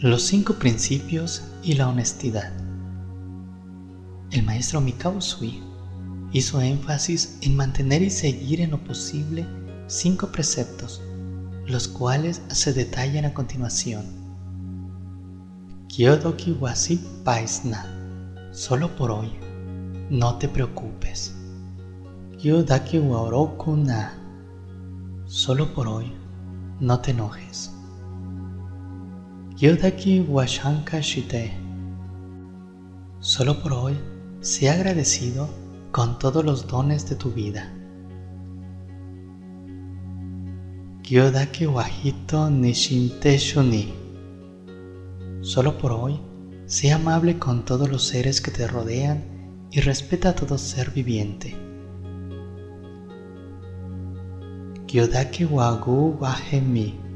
Los cinco principios y la honestidad. El maestro Mikao Usui hizo énfasis en mantener y seguir en lo posible cinco preceptos, los cuales se detallan a continuación. Kyodoki wasi paisna, solo por hoy, no te preocupes. Kyodaki wa na, solo por hoy, no te enojes. Yodaki Washanka Shite. Solo por hoy, sé agradecido con todos los dones de tu vida. Gyodaki Wahito Nishinte Shuni. Solo por hoy, sé amable con todos los seres que te rodean y respeta a todo ser viviente. Gyodaki Wagu Wahemi.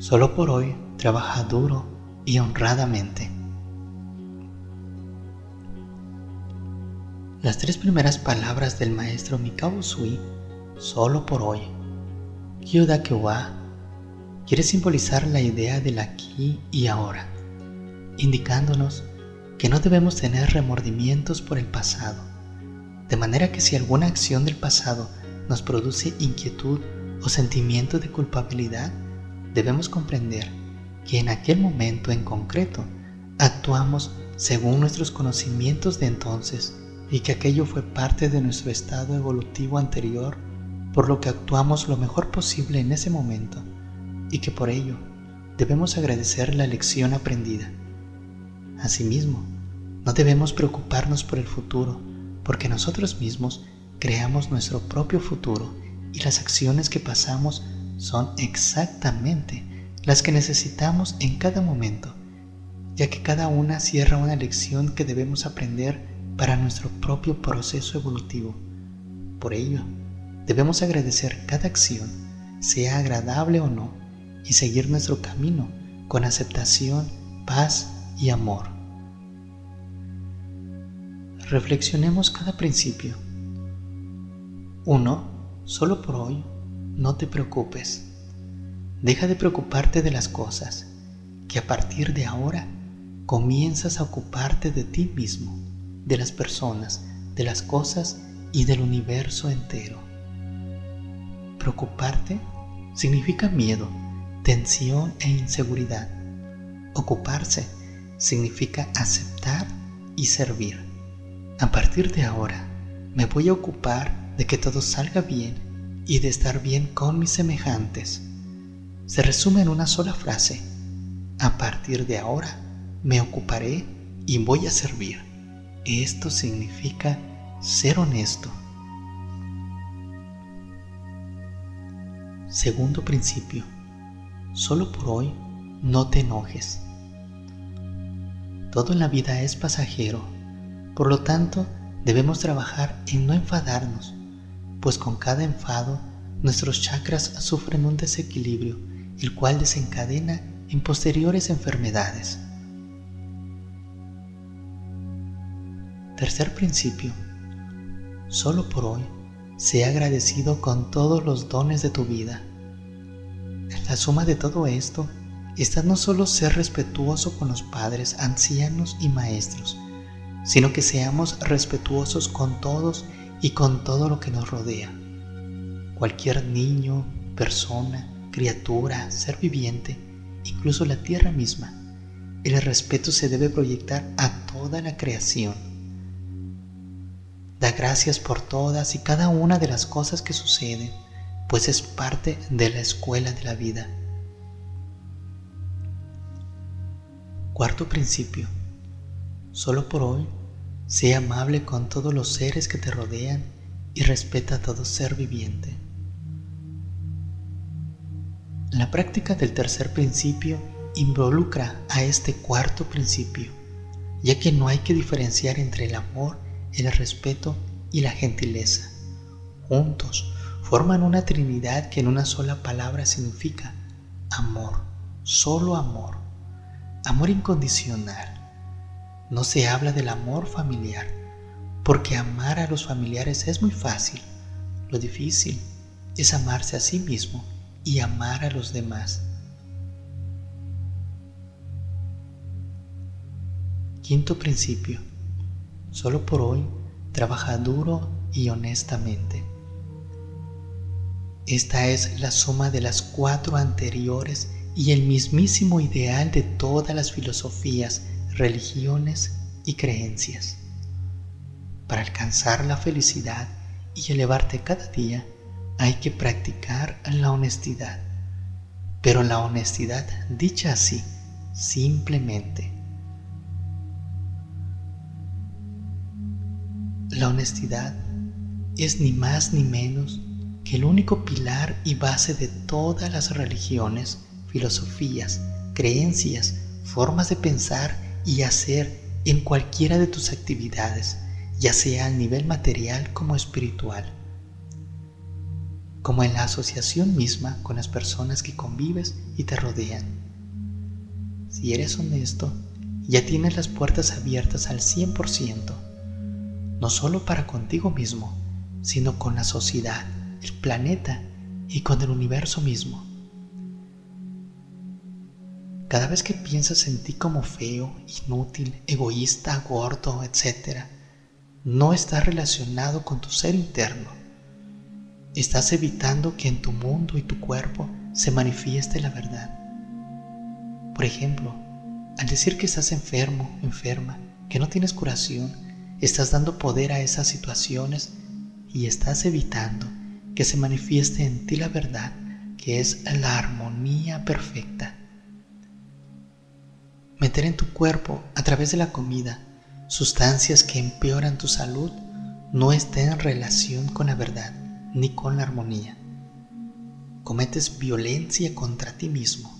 Solo por hoy trabaja duro y honradamente. Las tres primeras palabras del maestro Mikao Usui, solo por hoy, Kyodakewa, quiere simbolizar la idea del aquí y ahora, indicándonos que no debemos tener remordimientos por el pasado, de manera que si alguna acción del pasado nos produce inquietud o sentimiento de culpabilidad, debemos comprender que en aquel momento en concreto actuamos según nuestros conocimientos de entonces y que aquello fue parte de nuestro estado evolutivo anterior, por lo que actuamos lo mejor posible en ese momento y que por ello debemos agradecer la lección aprendida. Asimismo, no debemos preocuparnos por el futuro, porque nosotros mismos creamos nuestro propio futuro y las acciones que pasamos son exactamente las que necesitamos en cada momento, ya que cada una cierra una lección que debemos aprender para nuestro propio proceso evolutivo. Por ello, debemos agradecer cada acción, sea agradable o no, y seguir nuestro camino con aceptación, paz y amor. Reflexionemos cada principio. 1. Solo por hoy no te preocupes. Deja de preocuparte de las cosas, que a partir de ahora comienzas a ocuparte de ti mismo, de las personas, de las cosas y del universo entero. Preocuparte significa miedo, tensión e inseguridad. Ocuparse significa aceptar y servir. A partir de ahora, me voy a ocupar de que todo salga bien y de estar bien con mis semejantes se resume en una sola frase. A partir de ahora me ocuparé y voy a servir. Esto significa ser honesto. Segundo principio. Solo por hoy no te enojes. Todo en la vida es pasajero. Por lo tanto, debemos trabajar en no enfadarnos pues con cada enfado nuestros chakras sufren un desequilibrio, el cual desencadena en posteriores enfermedades. Tercer principio. Solo por hoy, sé agradecido con todos los dones de tu vida. La suma de todo esto está no solo ser respetuoso con los padres, ancianos y maestros, sino que seamos respetuosos con todos y con todo lo que nos rodea. Cualquier niño, persona, criatura, ser viviente, incluso la tierra misma, el respeto se debe proyectar a toda la creación. Da gracias por todas y cada una de las cosas que suceden, pues es parte de la escuela de la vida. Cuarto principio. Solo por hoy Sé amable con todos los seres que te rodean y respeta a todo ser viviente. La práctica del tercer principio involucra a este cuarto principio, ya que no hay que diferenciar entre el amor, el respeto y la gentileza. Juntos forman una trinidad que en una sola palabra significa amor, solo amor, amor incondicional no se habla del amor familiar, porque amar a los familiares es muy fácil. Lo difícil es amarse a sí mismo y amar a los demás. Quinto principio. Solo por hoy trabaja duro y honestamente. Esta es la suma de las cuatro anteriores y el mismísimo ideal de todas las filosofías religiones y creencias. Para alcanzar la felicidad y elevarte cada día, hay que practicar la honestidad. Pero la honestidad dicha así, simplemente. La honestidad es ni más ni menos que el único pilar y base de todas las religiones, filosofías, creencias, formas de pensar y hacer en cualquiera de tus actividades, ya sea a nivel material como espiritual, como en la asociación misma con las personas que convives y te rodean. Si eres honesto, ya tienes las puertas abiertas al 100%, no solo para contigo mismo, sino con la sociedad el planeta y con el universo mismo. Cada vez que piensas en ti como feo, inútil, egoísta, gordo, etc., no estás relacionado con tu ser interno. Estás evitando que en tu mundo y tu cuerpo se manifieste la verdad. Por ejemplo, al decir que estás enfermo, enferma, que no tienes curación, estás dando poder a esas situaciones y estás evitando que se manifieste en ti la verdad, que es la armonía perfecta. Meter en tu cuerpo, a través de la comida, sustancias que empeoran tu salud, no está en relación con la verdad ni con la armonía. Cometes violencia contra ti mismo,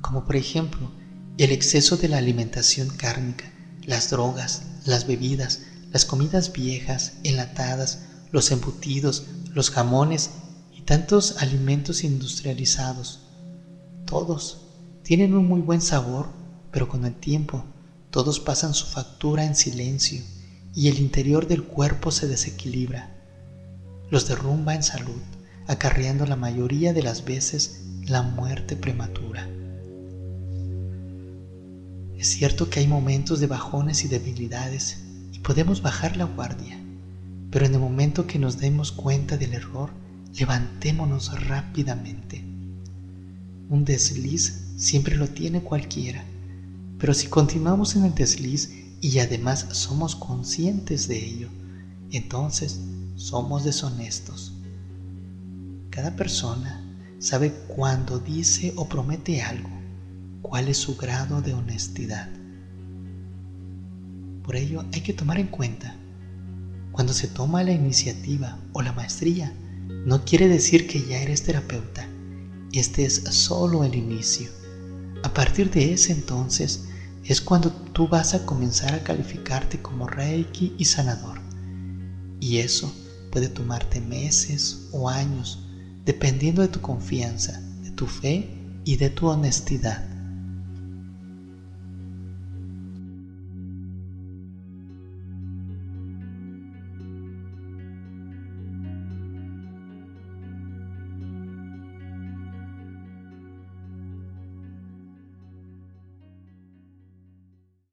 como por ejemplo el exceso de la alimentación cárnica, las drogas, las bebidas, las comidas viejas, enlatadas, los embutidos, los jamones y tantos alimentos industrializados. Todos tienen un muy buen sabor, pero con el tiempo todos pasan su factura en silencio y el interior del cuerpo se desequilibra. Los derrumba en salud, acarreando la mayoría de las veces la muerte prematura. Es cierto que hay momentos de bajones y debilidades y podemos bajar la guardia, pero en el momento que nos demos cuenta del error, levantémonos rápidamente. Un desliz siempre lo tiene cualquiera, pero si continuamos en el desliz y además somos conscientes de ello, entonces somos deshonestos. Cada persona sabe cuando dice o promete algo, cuál es su grado de honestidad. Por ello hay que tomar en cuenta cuando se toma la iniciativa o la maestría, no quiere decir que ya eres terapeuta. Este es solo el inicio. A partir de ese entonces es cuando tú vas a comenzar a calificarte como Reiki y sanador. Y eso puede tomarte meses o años, dependiendo de tu confianza, de tu fe y de tu honestidad.